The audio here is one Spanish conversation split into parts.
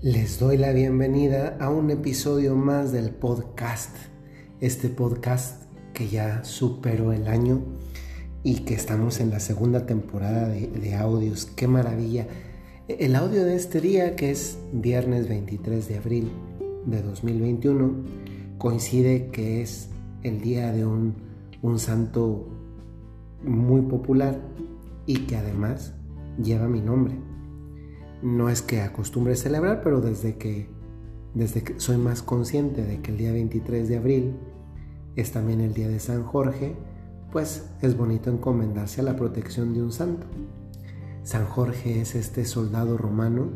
Les doy la bienvenida a un episodio más del podcast. Este podcast que ya superó el año y que estamos en la segunda temporada de, audios. ¡Qué maravilla! El audio de este día, que es viernes 23 de abril de 2021, coincide que es el día de un, un santo muy popular y que además lleva mi nombre no es que acostumbre celebrar, pero desde que, desde que soy más consciente de que el día 23 de abril es también el día de San Jorge, pues es bonito encomendarse a la protección de un santo. San Jorge es este soldado romano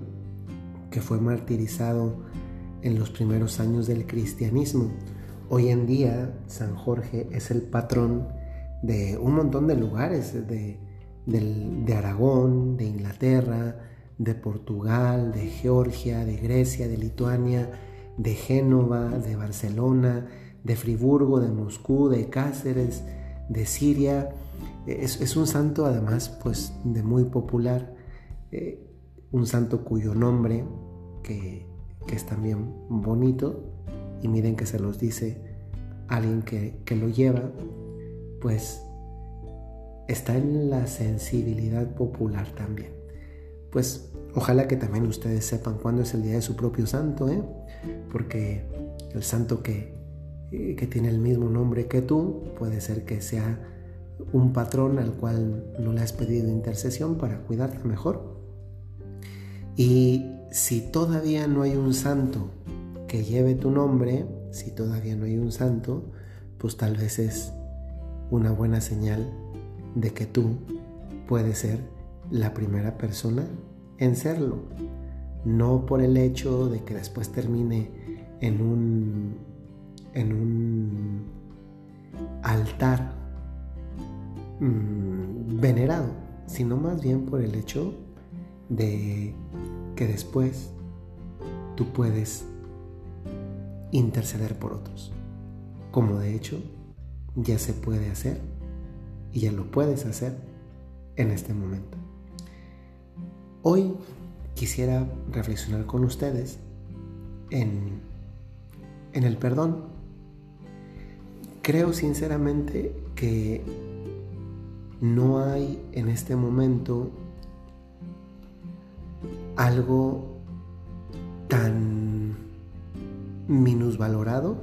que fue martirizado en los primeros años del cristianismo. Hoy en día San Jorge es el patrón de un montón de lugares, de, de Aragón, de Inglaterra, de Portugal, de Georgia, de Grecia, de Lituania, de Génova, de Barcelona, de Friburgo, de Moscú, de Cáceres, de Siria. Es, un santo además pues de muy popular, eh, un santo cuyo nombre, que, que, es también bonito, y miren que se los dice alguien que, que lo lleva, pues está en la sensibilidad popular también pues ojalá que también ustedes sepan cuándo es el día de su propio santo, ¿eh? porque el santo que, eh, que tiene el mismo nombre que tú puede ser que sea un patrón al cual no le has pedido intercesión para cuidarte mejor. Y si todavía no hay un santo que lleve tu nombre, si todavía no hay un santo, pues tal vez es una buena señal de que tú puedes ser la primera persona en serlo. No por el hecho de que después termine en un, en un altar mm, venerado, sino más bien por el hecho de que después tú puedes interceder por otros, como de hecho ya se puede hacer y ya lo puedes hacer en este momento. Hoy quisiera reflexionar con ustedes en, en el perdón. Creo sinceramente que no hay en este momento algo tan minusvalorado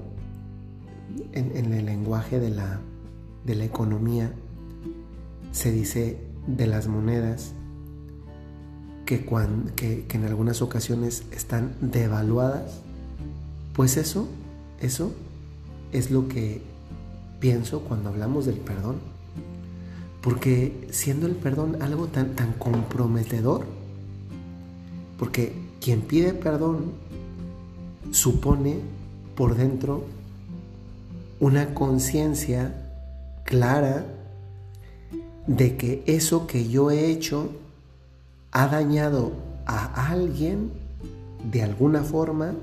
en, el lenguaje de la, de la economía. Se dice de las monedas que, en algunas ocasiones están devaluadas, pues eso, eso es lo que pienso cuando hablamos del perdón. Porque siendo el perdón algo tan, tan comprometedor, porque quien pide perdón supone por dentro una conciencia clara de que eso que yo he hecho ha dañado a alguien de alguna forma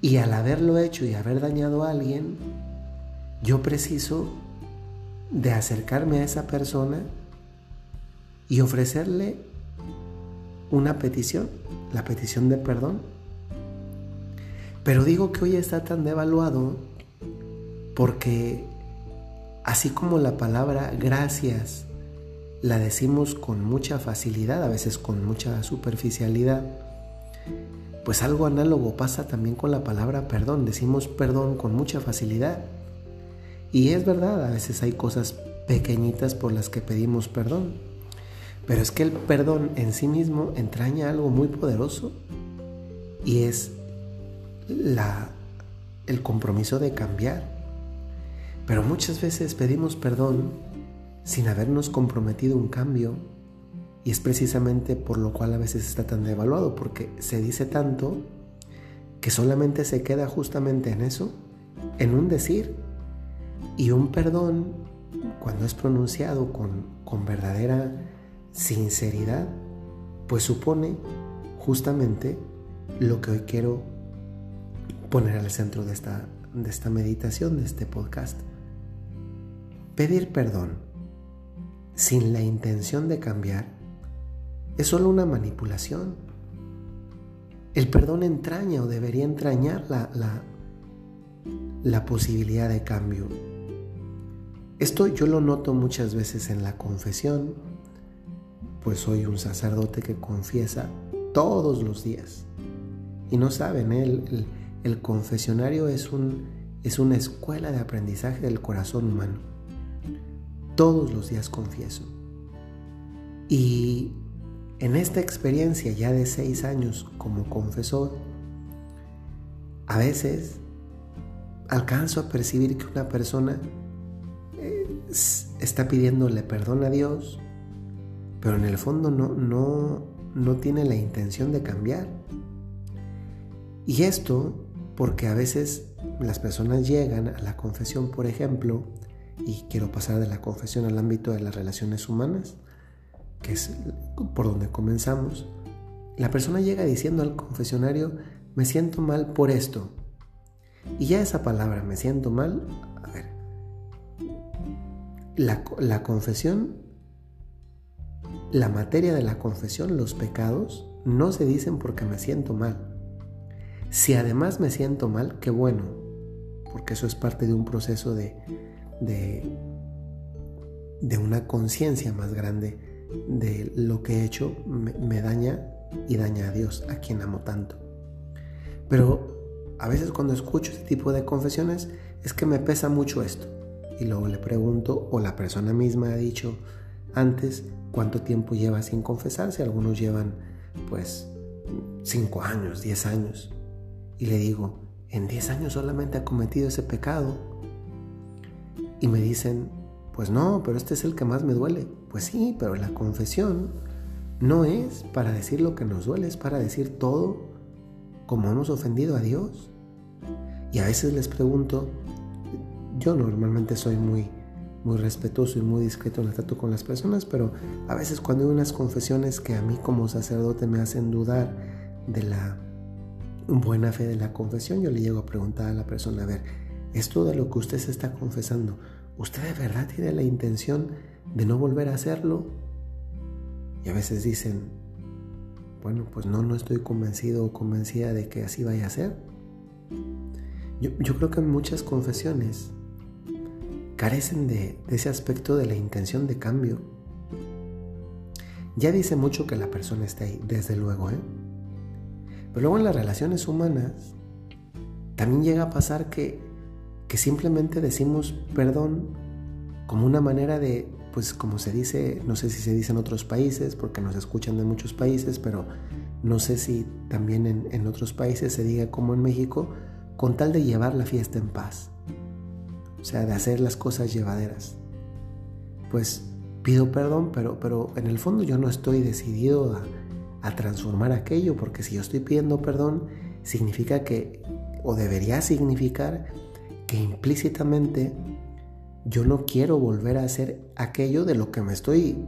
y al haberlo hecho y haber dañado a alguien, yo preciso de acercarme a esa persona y ofrecerle una petición, la petición de perdón. Pero digo que hoy está tan devaluado porque así como la palabra gracias la decimos con mucha facilidad, a veces con mucha superficialidad. Pues algo análogo pasa también con la palabra perdón. Decimos perdón con mucha facilidad. Y es verdad, a veces hay cosas pequeñitas por las que pedimos perdón. Pero es que el perdón en sí mismo entraña algo muy poderoso y es la, el compromiso de cambiar. Pero muchas veces pedimos perdón sin habernos comprometido un cambio. Y es precisamente por lo cual a veces está tan devaluado, porque se dice tanto que solamente se queda justamente en eso, en un decir. Y un perdón, cuando es pronunciado con, con verdadera sinceridad, pues supone justamente lo que hoy quiero poner al centro de esta, de esta meditación, de este podcast. Pedir perdón sin la intención de cambiar es solo una manipulación. el perdón entraña o debería entrañar la, la, posibilidad de cambio. Esto yo lo noto muchas veces en la confesión, pues soy un sacerdote que confiesa todos los días. Y no saben, ¿eh? el, el, confesionario es, un, es una escuela de aprendizaje del corazón humano. Todos los días confieso. Y en esta experiencia ya de seis años como confesor, a veces alcanzo a percibir que una persona eh, está pidiéndole perdón a Dios, pero en el fondo no, no, no tiene la intención de cambiar. Y esto porque a veces las personas llegan a la confesión, por ejemplo, y quiero pasar de la confesión al ámbito de las relaciones humanas, que es por donde comenzamos, la persona llega diciendo al confesionario, me siento mal por esto. Y ya esa palabra, me siento mal, a ver, la, la confesión, la materia de la confesión, los pecados, no se dicen porque me siento mal. Si además me siento mal, qué bueno, porque eso es parte de un proceso de, de, de una conciencia más grande de lo que he hecho me, daña y daña a Dios, a quien amo tanto. Pero a veces cuando escucho este tipo de confesiones es que me pesa mucho esto. Y luego le pregunto, o la persona misma ha dicho antes, ¿cuánto tiempo lleva sin confesarse? Algunos llevan pues 5 años, 10 años. Y le digo, en 10 años solamente ha cometido ese pecado. Y me dicen, pues no, pero este es el que más me duele. Pues sí, pero la confesión no es para decir lo que nos duele, es para decir todo como hemos ofendido a Dios. Y a veces les pregunto, yo normalmente soy muy, muy respetuoso y muy discreto en el trato con las personas, pero a veces cuando hay unas confesiones que a mí como sacerdote me hacen dudar de la buena fe de la confesión, yo le llego a preguntar a la persona, a ver, esto de lo que usted se está confesando, ¿Usted de verdad tiene la intención de no volver a hacerlo? Y a veces dicen, bueno, pues no, no estoy convencido o convencida de que así vaya a ser. Yo, creo que muchas confesiones carecen de, de ese aspecto de la intención de cambio. Ya dice mucho que la persona está ahí, desde luego, ¿eh? Pero luego en las relaciones humanas también llega a pasar que que simplemente decimos perdón como una manera de, pues como se dice, no sé si se dice en otros países, porque nos escuchan de muchos países, pero no sé si también en, otros países se diga como en México, con tal de llevar la fiesta en paz. O sea, de hacer las cosas llevaderas. Pues pido perdón, pero, pero en el fondo yo no estoy decidido a transformar aquello, porque si yo estoy pidiendo perdón, significa que, o debería significar, que implícitamente yo no quiero volver a hacer aquello de lo que me estoy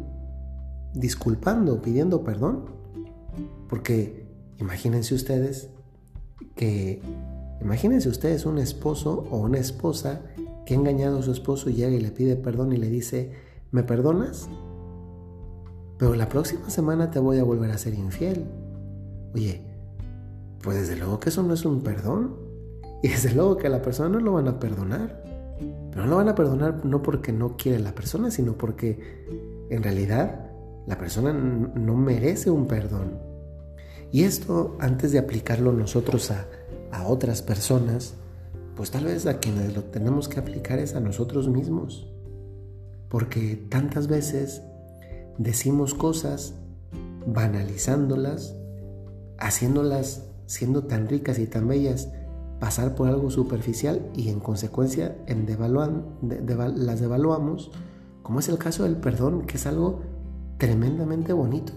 disculpando, pidiendo perdón. Porque imagínense ustedes que, imagínense ustedes un esposo o una esposa que ha engañado a su esposo y llega y le pide perdón y le dice, ¿me perdonas? Pero la próxima semana te voy a volver a ser infiel. Oye, pues desde luego que eso no es un perdón. Y desde luego que a la persona no lo van a perdonar. Pero no lo van a perdonar no porque no quiere la persona, sino porque en realidad la persona no merece un perdón. Y esto, antes de aplicarlo nosotros a, a otras personas, pues tal vez a quienes lo tenemos que aplicar es a nosotros mismos. Porque tantas veces decimos cosas banalizándolas, haciéndolas siendo tan ricas y tan bellas, pasar por algo superficial y en consecuencia en las devaluamos, como es el caso del perdón, que es algo tremendamente bonito.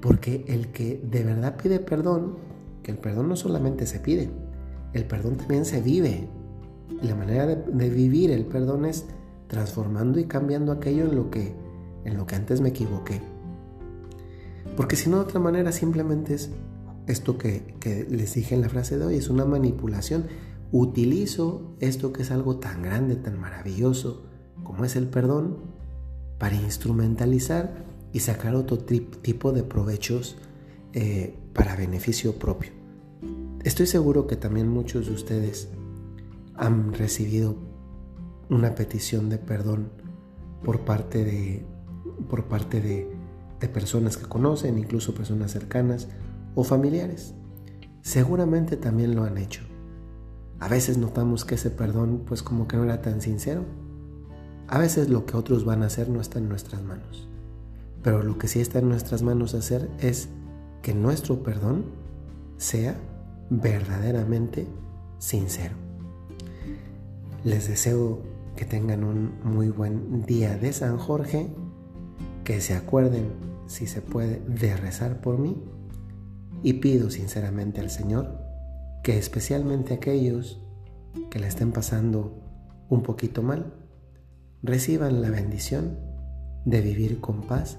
Porque el que de verdad pide perdón, que el perdón no solamente se pide, el perdón también se vive. la manera de, de, vivir el perdón es transformando y cambiando aquello en lo que, en lo que antes me equivoqué. Porque si no, de otra manera simplemente es esto que, les dije en la frase de hoy es una manipulación. Utilizo esto que es algo tan grande, tan maravilloso como es el perdón para instrumentalizar y sacar otro tipo de provechos eh, para beneficio propio. Estoy seguro que también muchos de ustedes han recibido una petición de perdón por parte de, por parte de, de personas que conocen, incluso personas cercanas o familiares. Seguramente también lo han hecho. A veces notamos que ese perdón pues como que no era tan sincero. A veces lo que otros van a hacer no está en nuestras manos. Pero lo que sí está en nuestras manos hacer es que nuestro perdón sea verdaderamente sincero. Les deseo que tengan un muy buen día de San Jorge, que se acuerden, si se puede, de rezar por mí y pido sinceramente al Señor que especialmente aquellos que le estén pasando un poquito mal, reciban la bendición de vivir con paz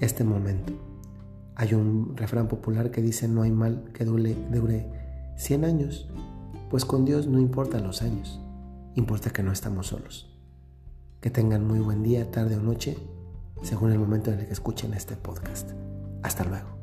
este momento. Hay un refrán popular que dice no hay mal que dure, dure 100 años, pues con Dios no importa los años, importa que no estamos solos. Que tengan muy buen día, tarde o noche, según el momento en el que escuchen este podcast. Hasta luego.